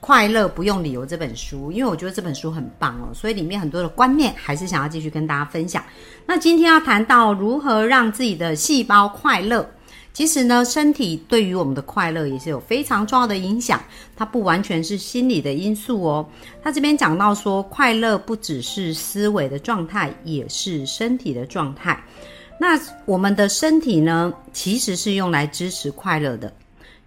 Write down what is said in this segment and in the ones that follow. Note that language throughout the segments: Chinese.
快乐不用理由》这本书，因为我觉得这本书很棒哦，所以里面很多的观念还是想要继续跟大家分享。那今天要谈到如何让自己的细胞快乐，其实呢，身体对于我们的快乐也是有非常重要的影响。它不完全是心理的因素哦。他这边讲到说，快乐不只是思维的状态，也是身体的状态。那我们的身体呢，其实是用来支持快乐的。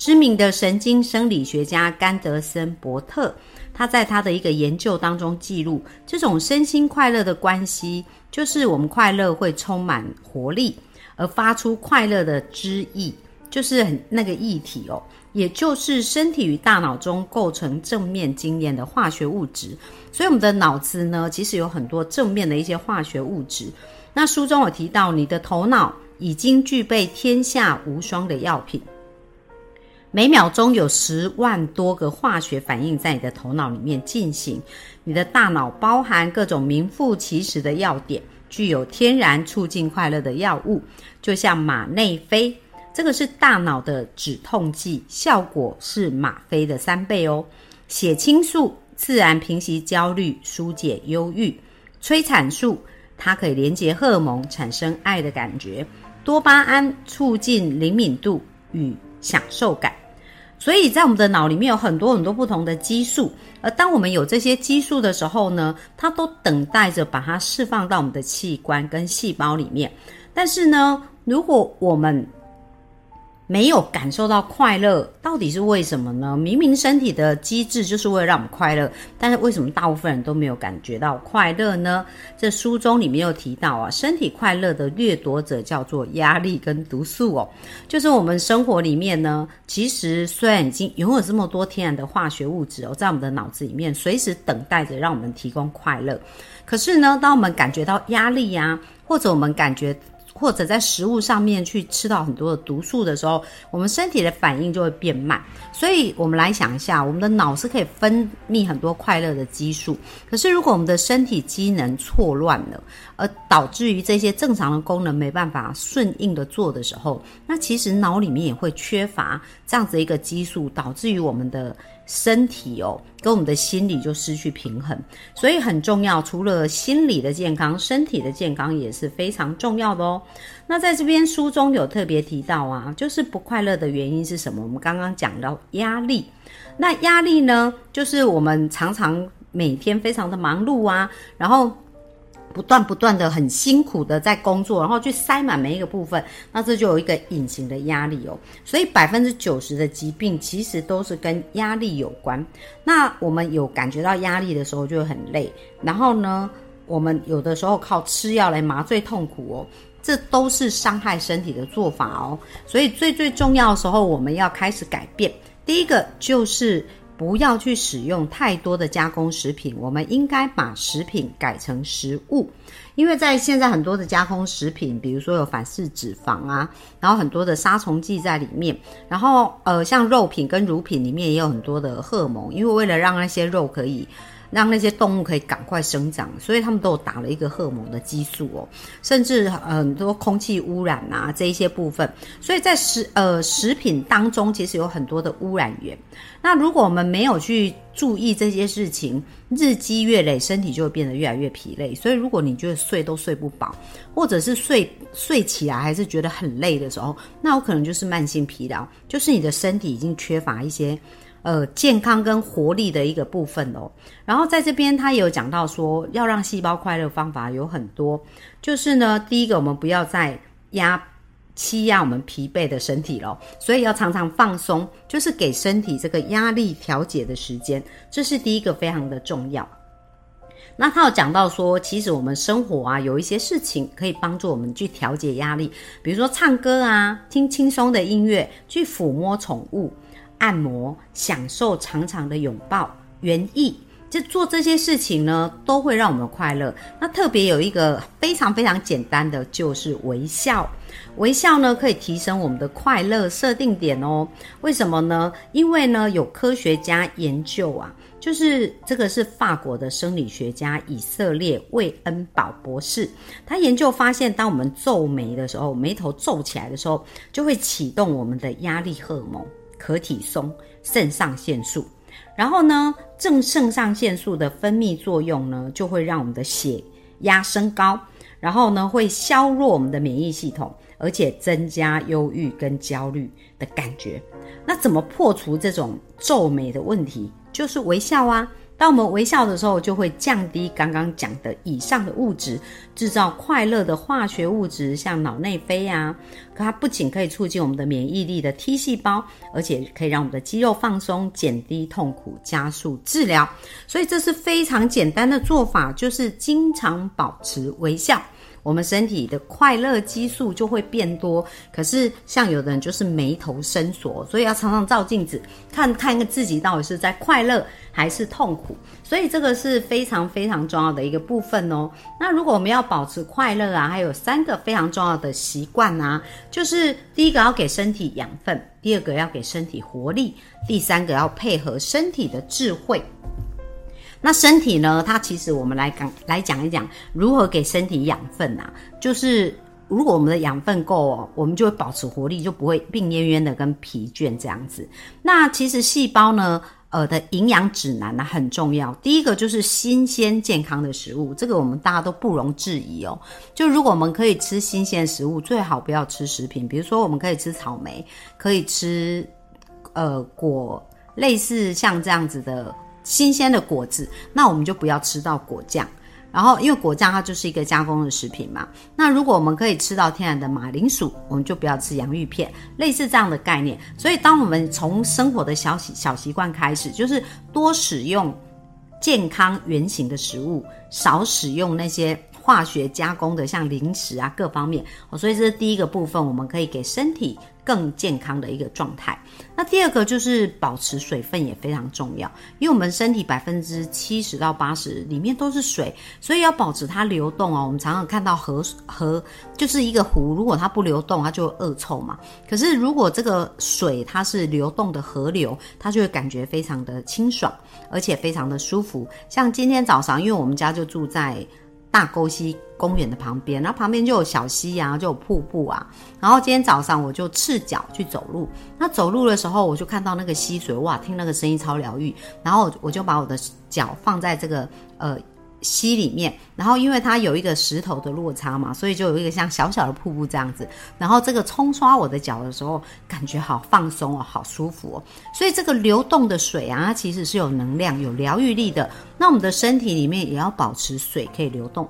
知名的神经生理学家甘德森伯特，他在他的一个研究当中记录，这种身心快乐的关系，就是我们快乐会充满活力，而发出快乐的知意，就是很那个液体哦，也就是身体与大脑中构成正面经验的化学物质。所以我们的脑子呢，其实有很多正面的一些化学物质。那书中有提到，你的头脑已经具备天下无双的药品。每秒钟有十万多个化学反应在你的头脑里面进行，你的大脑包含各种名副其实的药点，具有天然促进快乐的药物，就像马内啡，这个是大脑的止痛剂，效果是吗啡的三倍哦。血清素自然平息焦虑，疏解忧郁；催产素它可以连接荷尔蒙，产生爱的感觉；多巴胺促进灵敏度与享受感。所以在我们的脑里面有很多很多不同的激素，而当我们有这些激素的时候呢，它都等待着把它释放到我们的器官跟细胞里面。但是呢，如果我们没有感受到快乐，到底是为什么呢？明明身体的机制就是为了让我们快乐，但是为什么大部分人都没有感觉到快乐呢？这书中里面有提到啊，身体快乐的掠夺者叫做压力跟毒素哦，就是我们生活里面呢，其实虽然已经拥有这么多天然的化学物质哦，在我们的脑子里面随时等待着让我们提供快乐，可是呢，当我们感觉到压力呀，或者我们感觉。或者在食物上面去吃到很多的毒素的时候，我们身体的反应就会变慢。所以，我们来想一下，我们的脑是可以分泌很多快乐的激素。可是，如果我们的身体机能错乱了，而导致于这些正常的功能没办法顺应的做的时候，那其实脑里面也会缺乏这样子一个激素，导致于我们的。身体哦，跟我们的心理就失去平衡，所以很重要。除了心理的健康，身体的健康也是非常重要的哦。那在这边书中有特别提到啊，就是不快乐的原因是什么？我们刚刚讲到压力，那压力呢，就是我们常常每天非常的忙碌啊，然后。不断不断的很辛苦的在工作，然后去塞满每一个部分，那这就有一个隐形的压力哦。所以百分之九十的疾病其实都是跟压力有关。那我们有感觉到压力的时候就会很累，然后呢，我们有的时候靠吃药来麻醉痛苦哦，这都是伤害身体的做法哦。所以最最重要的时候，我们要开始改变。第一个就是。不要去使用太多的加工食品，我们应该把食品改成食物，因为在现在很多的加工食品，比如说有反式脂肪啊，然后很多的杀虫剂在里面，然后呃，像肉品跟乳品里面也有很多的荷尔蒙，因为为了让那些肉可以。让那些动物可以赶快生长，所以他们都有打了一个荷尔蒙的激素哦，甚至很多空气污染啊这一些部分，所以在食呃食品当中其实有很多的污染源。那如果我们没有去注意这些事情，日积月累，身体就会变得越来越疲累。所以如果你觉得睡都睡不饱，或者是睡睡起来还是觉得很累的时候，那有可能就是慢性疲劳，就是你的身体已经缺乏一些。呃，健康跟活力的一个部分哦。然后在这边，他也有讲到说，要让细胞快乐方法有很多。就是呢，第一个，我们不要再压欺压我们疲惫的身体了，所以要常常放松，就是给身体这个压力调节的时间，这是第一个非常的重要。那他有讲到说，其实我们生活啊，有一些事情可以帮助我们去调节压力，比如说唱歌啊，听轻松的音乐，去抚摸宠物。按摩，享受长长的拥抱，园艺，就做这些事情呢，都会让我们快乐。那特别有一个非常非常简单的，就是微笑。微笑呢，可以提升我们的快乐设定点哦。为什么呢？因为呢，有科学家研究啊，就是这个是法国的生理学家以色列魏恩堡博士，他研究发现，当我们皱眉的时候，眉头皱起来的时候，就会启动我们的压力荷尔蒙可体松、肾上腺素。然后呢，正肾上腺素的分泌作用呢，就会让我们的血压升高，然后呢，会削弱我们的免疫系统，而且增加忧郁跟焦虑的感觉。那怎么破除这种皱眉的问题？就是微笑啊。当我们微笑的时候，就会降低刚刚讲的以上的物质，制造快乐的化学物质，像脑内啡啊。可它不仅可以促进我们的免疫力的 T 细胞，而且可以让我们的肌肉放松，减低痛苦，加速治疗。所以这是非常简单的做法，就是经常保持微笑。我们身体的快乐激素就会变多，可是像有的人就是眉头深锁，所以要常常照镜子，看看自己到底是在快乐还是痛苦。所以这个是非常非常重要的一个部分哦。那如果我们要保持快乐啊，还有三个非常重要的习惯啊，就是第一个要给身体养分，第二个要给身体活力，第三个要配合身体的智慧。那身体呢？它其实我们来讲来讲一讲如何给身体养分啊。就是如果我们的养分够哦，我们就会保持活力，就不会病恹恹的跟疲倦这样子。那其实细胞呢，呃的营养指南呢很重要。第一个就是新鲜健康的食物，这个我们大家都不容置疑哦。就如果我们可以吃新鲜食物，最好不要吃食品，比如说我们可以吃草莓，可以吃呃果，类似像这样子的。新鲜的果子，那我们就不要吃到果酱。然后，因为果酱它就是一个加工的食品嘛。那如果我们可以吃到天然的马铃薯，我们就不要吃洋芋片。类似这样的概念。所以，当我们从生活的小习小习惯开始，就是多使用健康原型的食物，少使用那些化学加工的，像零食啊各方面。所以这是第一个部分，我们可以给身体。更健康的一个状态。那第二个就是保持水分也非常重要，因为我们身体百分之七十到八十里面都是水，所以要保持它流动哦。我们常常看到河河就是一个湖，如果它不流动，它就会恶臭嘛。可是如果这个水它是流动的河流，它就会感觉非常的清爽，而且非常的舒服。像今天早上，因为我们家就住在。大沟溪公园的旁边，然后旁边就有小溪啊，就有瀑布啊。然后今天早上我就赤脚去走路，那走路的时候我就看到那个溪水，哇，听那个声音超疗愈。然后我就把我的脚放在这个呃溪里面，然后因为它有一个石头的落差嘛，所以就有一个像小小的瀑布这样子。然后这个冲刷我的脚的时候，感觉好放松哦，好舒服哦。所以这个流动的水啊，它其实是有能量、有疗愈力的。那我们的身体里面也要保持水可以流动。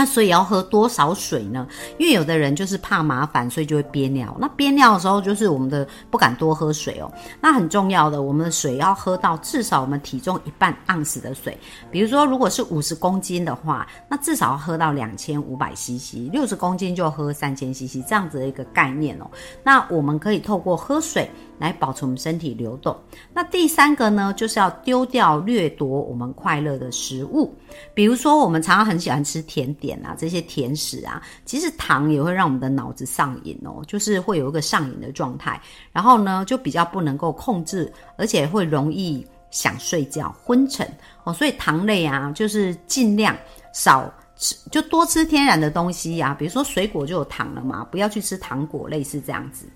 那所以要喝多少水呢？因为有的人就是怕麻烦，所以就会憋尿。那憋尿的时候，就是我们的不敢多喝水哦。那很重要的，我们的水要喝到至少我们体重一半盎司的水。比如说，如果是五十公斤的话，那至少要喝到两千五百 CC；六十公斤就喝三千 CC，这样子的一个概念哦。那我们可以透过喝水。来保持我们身体流动。那第三个呢，就是要丢掉掠夺我们快乐的食物，比如说我们常常很喜欢吃甜点啊，这些甜食啊，其实糖也会让我们的脑子上瘾哦，就是会有一个上瘾的状态。然后呢，就比较不能够控制，而且会容易想睡觉、昏沉哦。所以糖类啊，就是尽量少。吃就多吃天然的东西呀，比如说水果就有糖了嘛，不要去吃糖果，类似这样子。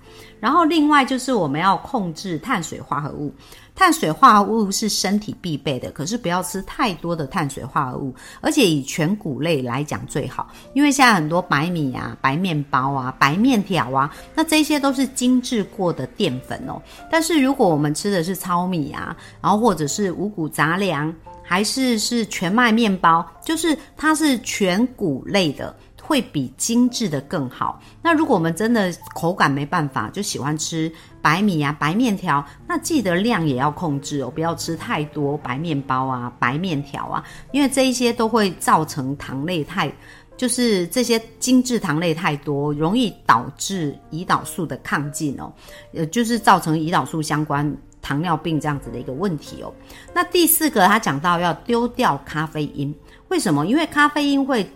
然后另外就是我们要控制碳水化合物，碳水化合物是身体必备的，可是不要吃太多的碳水化合物，而且以全谷类来讲最好，因为现在很多白米啊、白面包啊、白面条啊，那这些都是精制过的淀粉哦。但是如果我们吃的是糙米啊，然后或者是五谷杂粮。还是是全麦面包，就是它是全谷类的，会比精致的更好。那如果我们真的口感没办法，就喜欢吃白米啊、白面条，那记得量也要控制哦，不要吃太多白面包啊、白面条啊，因为这一些都会造成糖类太，就是这些精致糖类太多，容易导致胰岛素的亢进哦，呃，就是造成胰岛素相关。糖尿病这样子的一个问题哦。那第四个，他讲到要丢掉咖啡因，为什么？因为咖啡因会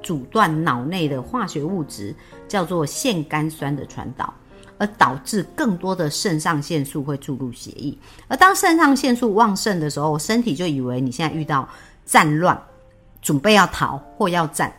阻断脑内的化学物质，叫做腺苷酸的传导，而导致更多的肾上腺素会注入血液。而当肾上腺素旺盛的时候，身体就以为你现在遇到战乱，准备要逃或要战。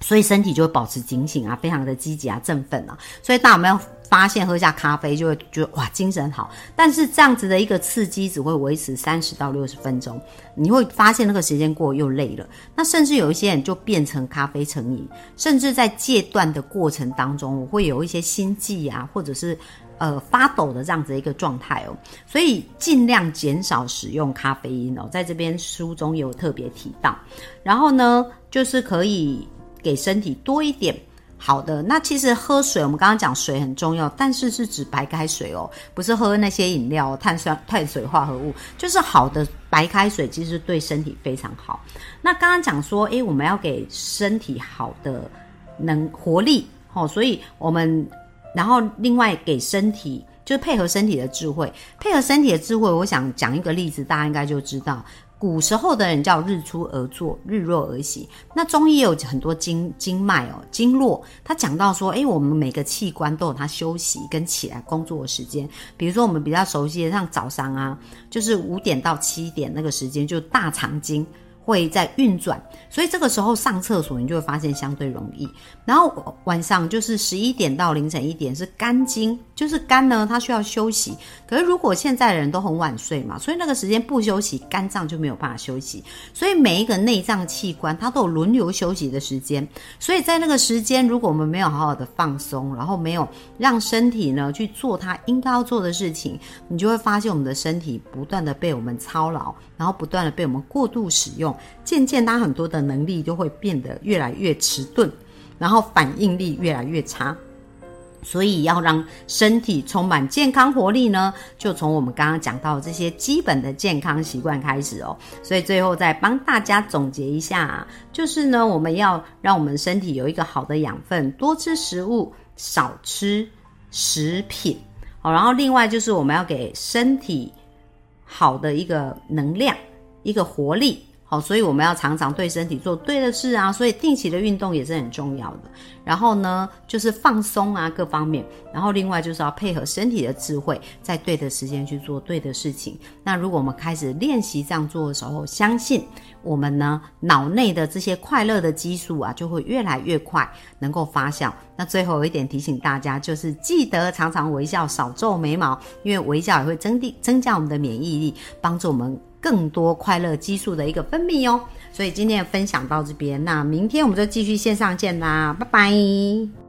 所以身体就会保持警醒啊，非常的积极啊，振奋啊。所以大家有没有发现，喝下咖啡就会觉得哇，精神好？但是这样子的一个刺激只会维持三十到六十分钟，你会发现那个时间过又累了。那甚至有一些人就变成咖啡成瘾，甚至在戒断的过程当中，我会有一些心悸啊，或者是呃发抖的这样子一个状态哦。所以尽量减少使用咖啡因哦，在这边书中有特别提到。然后呢，就是可以。给身体多一点好的，那其实喝水，我们刚刚讲水很重要，但是是指白开水哦，不是喝那些饮料、碳酸、碳水化合物，就是好的白开水，其实对身体非常好。那刚刚讲说，诶，我们要给身体好的能活力，哦，所以我们然后另外给身体，就是配合身体的智慧，配合身体的智慧，我想讲一个例子，大家应该就知道。古时候的人叫日出而作，日落而息。那中医有很多经经脉哦，经络，他讲到说，诶，我们每个器官都有它休息跟起来工作的时间。比如说我们比较熟悉的，像早上啊，就是五点到七点那个时间，就大肠经。会在运转，所以这个时候上厕所你就会发现相对容易。然后晚上就是十一点到凌晨一点是肝经，就是肝呢它需要休息。可是如果现在的人都很晚睡嘛，所以那个时间不休息，肝脏就没有办法休息。所以每一个内脏器官它都有轮流休息的时间。所以在那个时间，如果我们没有好好的放松，然后没有让身体呢去做它应该要做的事情，你就会发现我们的身体不断的被我们操劳，然后不断的被我们过度使用。渐渐，他很多的能力就会变得越来越迟钝，然后反应力越来越差。所以，要让身体充满健康活力呢，就从我们刚刚讲到这些基本的健康习惯开始哦。所以，最后再帮大家总结一下，就是呢，我们要让我们身体有一个好的养分，多吃食物，少吃食品。好，然后另外就是我们要给身体好的一个能量。一个活力，所以我们要常常对身体做对的事啊，所以定期的运动也是很重要的。然后呢，就是放松啊，各方面。然后另外就是要配合身体的智慧，在对的时间去做对的事情。那如果我们开始练习这样做的时候，相信我们呢，脑内的这些快乐的激素啊，就会越来越快能够发酵。那最后一点提醒大家，就是记得常常微笑，少皱眉毛，因为微笑也会增地增加我们的免疫力，帮助我们。更多快乐激素的一个分泌哦，所以今天分享到这边，那明天我们就继续线上见啦，拜拜。